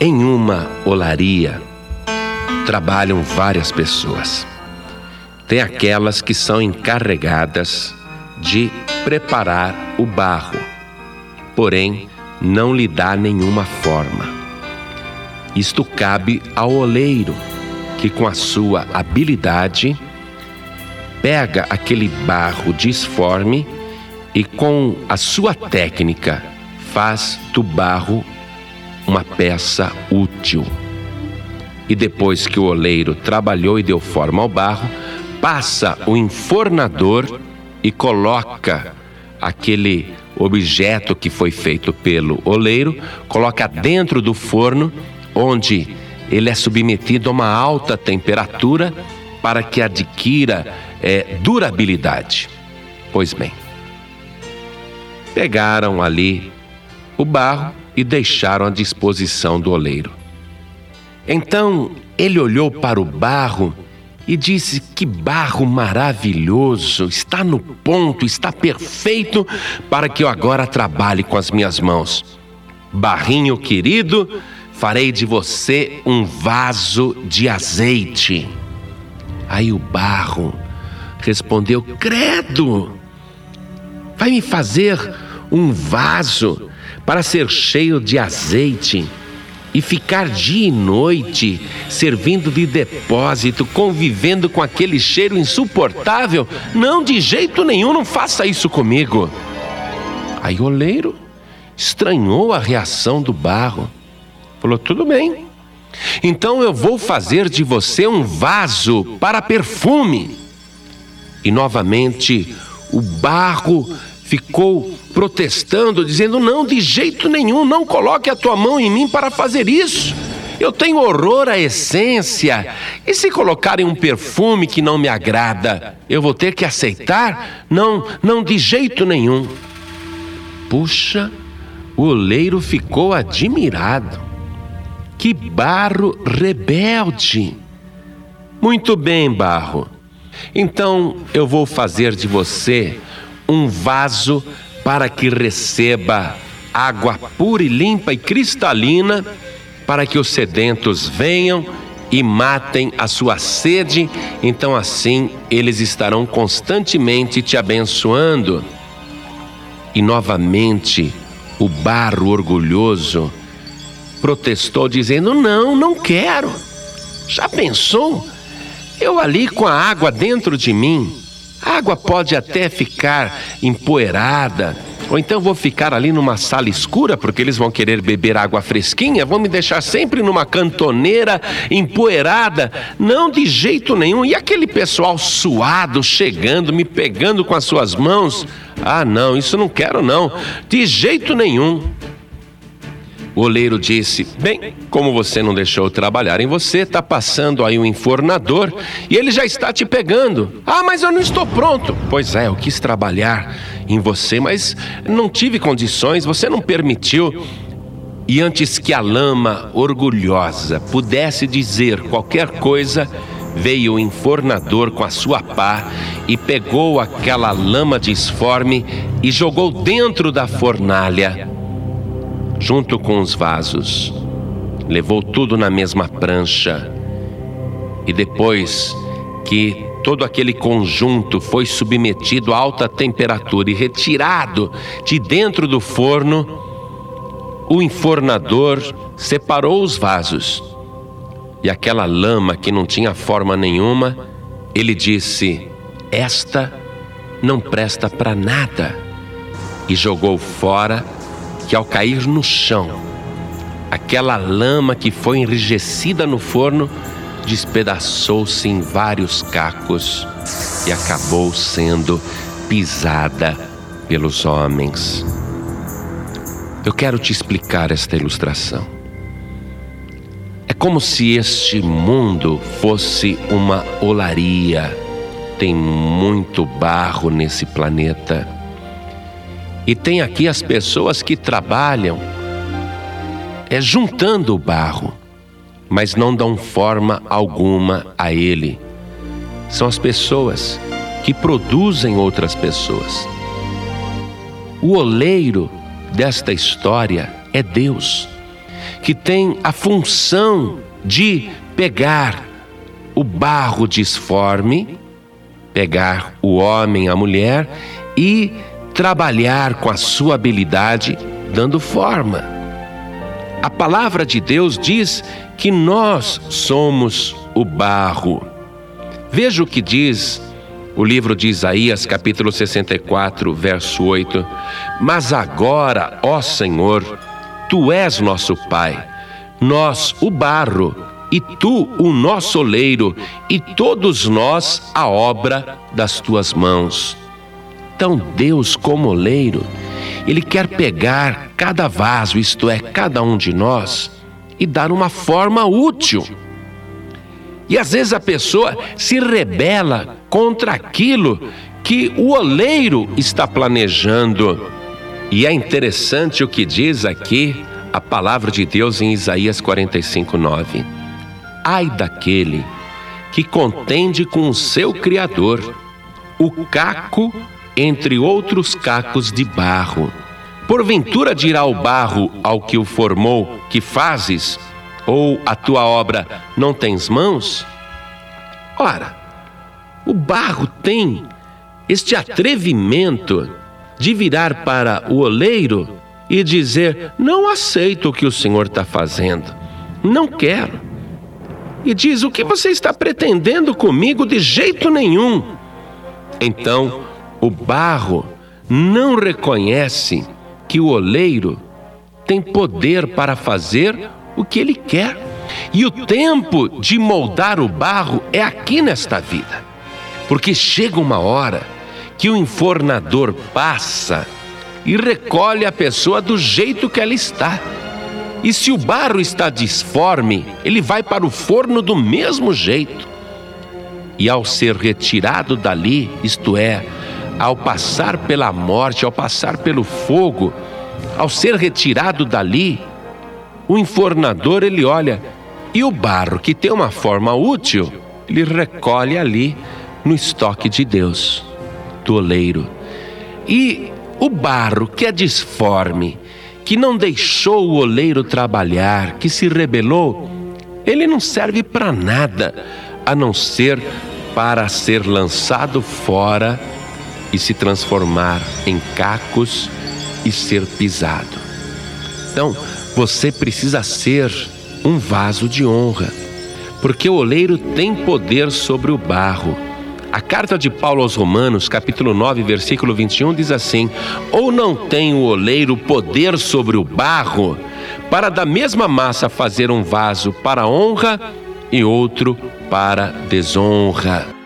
Em uma olaria trabalham várias pessoas. Tem aquelas que são encarregadas de preparar o barro, porém não lhe dá nenhuma forma. Isto cabe ao oleiro, que com a sua habilidade pega aquele barro disforme e com a sua técnica faz do barro uma peça útil. E depois que o oleiro trabalhou e deu forma ao barro, passa o enfornador e coloca aquele objeto que foi feito pelo oleiro, coloca dentro do forno, onde ele é submetido a uma alta temperatura para que adquira é, durabilidade. Pois bem, pegaram ali o barro e deixaram à disposição do oleiro. Então ele olhou para o barro e disse: Que barro maravilhoso! Está no ponto, está perfeito para que eu agora trabalhe com as minhas mãos. Barrinho querido, farei de você um vaso de azeite. Aí o barro respondeu: Credo! Vai me fazer um vaso para ser cheio de azeite e ficar dia e noite servindo de depósito, convivendo com aquele cheiro insuportável? Não, de jeito nenhum, não faça isso comigo. Aí o oleiro estranhou a reação do barro. Falou: tudo bem. Então eu vou fazer de você um vaso para perfume. E novamente o barro ficou protestando, dizendo: Não, de jeito nenhum, não coloque a tua mão em mim para fazer isso. Eu tenho horror à essência. E se colocarem um perfume que não me agrada, eu vou ter que aceitar? Não, não, de jeito nenhum. Puxa, o oleiro ficou admirado. Que barro rebelde! Muito bem, barro. Então eu vou fazer de você um vaso para que receba água pura e limpa e cristalina, para que os sedentos venham e matem a sua sede, então assim eles estarão constantemente te abençoando. E novamente o barro orgulhoso protestou, dizendo: Não, não quero. Já pensou? Eu ali com a água dentro de mim a água pode até ficar empoeirada, ou então vou ficar ali numa sala escura porque eles vão querer beber água fresquinha, vão me deixar sempre numa cantoneira empoeirada. Não de jeito nenhum. E aquele pessoal suado chegando, me pegando com as suas mãos? Ah, não, isso não quero não. De jeito nenhum. O oleiro disse: Bem, como você não deixou trabalhar em você, está passando aí um enfornador e ele já está te pegando. Ah, mas eu não estou pronto. Pois é, eu quis trabalhar em você, mas não tive condições, você não permitiu. E antes que a lama orgulhosa pudesse dizer qualquer coisa, veio o enfornador com a sua pá e pegou aquela lama disforme e jogou dentro da fornalha junto com os vasos. Levou tudo na mesma prancha. E depois que todo aquele conjunto foi submetido a alta temperatura e retirado de dentro do forno, o enfornador separou os vasos. E aquela lama que não tinha forma nenhuma, ele disse: Esta não presta para nada. E jogou fora que ao cair no chão, aquela lama que foi enrijecida no forno despedaçou-se em vários cacos e acabou sendo pisada pelos homens. Eu quero te explicar esta ilustração. É como se este mundo fosse uma olaria. Tem muito barro nesse planeta e tem aqui as pessoas que trabalham é juntando o barro, mas não dão forma alguma a ele. São as pessoas que produzem outras pessoas. O oleiro desta história é Deus, que tem a função de pegar o barro disforme, pegar o homem, a mulher e trabalhar com a sua habilidade, dando forma. A palavra de Deus diz que nós somos o barro. Veja o que diz o livro de Isaías, capítulo 64, verso 8. Mas agora, ó Senhor, tu és nosso Pai, nós o barro, e tu o nosso oleiro, e todos nós a obra das tuas mãos. Então, Deus, como oleiro, Ele quer pegar cada vaso, isto é, cada um de nós, e dar uma forma útil. E às vezes a pessoa se rebela contra aquilo que o oleiro está planejando. E é interessante o que diz aqui a palavra de Deus em Isaías 45, 9. Ai daquele que contende com o seu Criador, o caco entre outros cacos de barro. Porventura dirá o barro ao que o formou: Que fazes? Ou a tua obra não tens mãos? Ora, o barro tem este atrevimento de virar para o oleiro e dizer: Não aceito o que o Senhor está fazendo, não quero. E diz: O que você está pretendendo comigo de jeito nenhum? Então, o barro não reconhece que o oleiro tem poder para fazer o que ele quer. E o tempo de moldar o barro é aqui nesta vida. Porque chega uma hora que o enfornador passa e recolhe a pessoa do jeito que ela está. E se o barro está disforme, ele vai para o forno do mesmo jeito. E ao ser retirado dali, isto é, ao passar pela morte, ao passar pelo fogo, ao ser retirado dali, o enfornador ele olha e o barro que tem uma forma útil, ele recolhe ali no estoque de Deus, do oleiro. E o barro que é disforme, que não deixou o oleiro trabalhar, que se rebelou, ele não serve para nada a não ser para ser lançado fora e se transformar em cacos e ser pisado. Então, você precisa ser um vaso de honra, porque o oleiro tem poder sobre o barro. A carta de Paulo aos Romanos, capítulo 9, versículo 21, diz assim: Ou não tem o oleiro poder sobre o barro, para da mesma massa fazer um vaso para honra e outro para desonra.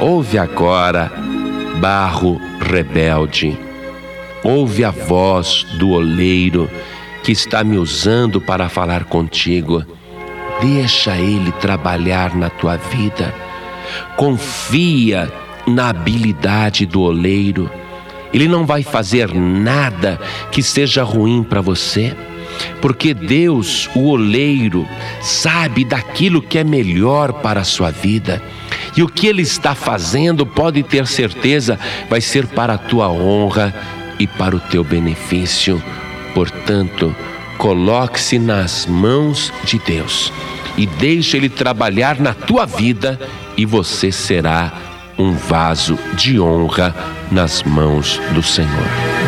Ouve agora, barro rebelde. Ouve a voz do oleiro que está me usando para falar contigo. Deixa ele trabalhar na tua vida. Confia na habilidade do oleiro. Ele não vai fazer nada que seja ruim para você, porque Deus, o oleiro, sabe daquilo que é melhor para a sua vida. E o que ele está fazendo, pode ter certeza, vai ser para a tua honra e para o teu benefício. Portanto, coloque-se nas mãos de Deus e deixe ele trabalhar na tua vida e você será um vaso de honra nas mãos do Senhor.